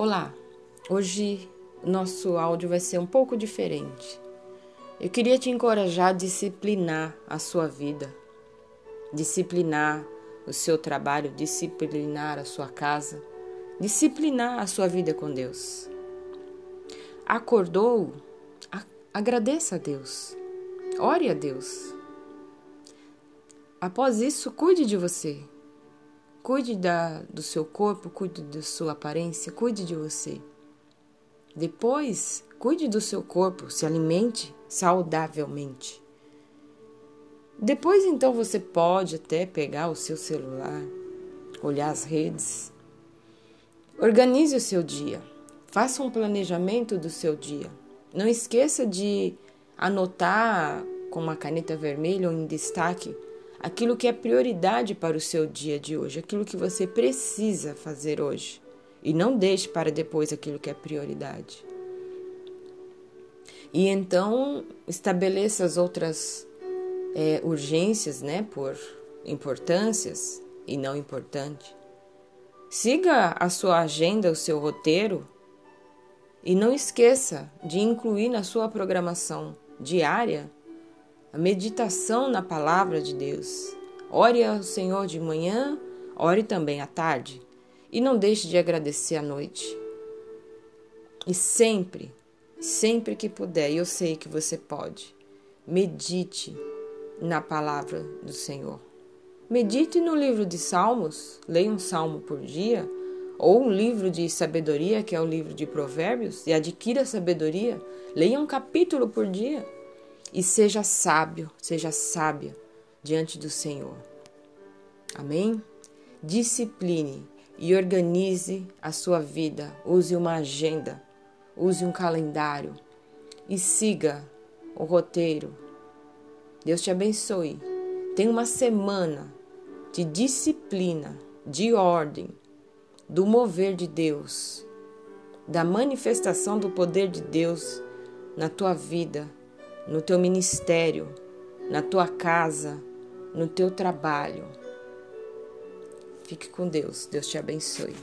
Olá, hoje nosso áudio vai ser um pouco diferente. Eu queria te encorajar a disciplinar a sua vida, disciplinar o seu trabalho, disciplinar a sua casa, disciplinar a sua vida com Deus. Acordou? Agradeça a Deus, ore a Deus. Após isso, cuide de você, Cuide da, do seu corpo, cuide da sua aparência, cuide de você. Depois, cuide do seu corpo, se alimente saudavelmente. Depois, então, você pode até pegar o seu celular, olhar as redes. Organize o seu dia. Faça um planejamento do seu dia. Não esqueça de anotar com uma caneta vermelha ou em destaque aquilo que é prioridade para o seu dia de hoje, aquilo que você precisa fazer hoje. E não deixe para depois aquilo que é prioridade. E então estabeleça as outras é, urgências, né, por importâncias e não importante. Siga a sua agenda, o seu roteiro e não esqueça de incluir na sua programação diária meditação na palavra de Deus. Ore ao Senhor de manhã, ore também à tarde e não deixe de agradecer à noite. E sempre, sempre que puder, e eu sei que você pode, medite na palavra do Senhor. Medite no livro de Salmos, leia um salmo por dia, ou um livro de sabedoria, que é o livro de Provérbios, e adquira sabedoria, leia um capítulo por dia e seja sábio, seja sábia diante do Senhor. Amém? Discipline e organize a sua vida. Use uma agenda, use um calendário e siga o roteiro. Deus te abençoe. Tenha uma semana de disciplina, de ordem, do mover de Deus, da manifestação do poder de Deus na tua vida no teu ministério, na tua casa, no teu trabalho. Fique com Deus. Deus te abençoe.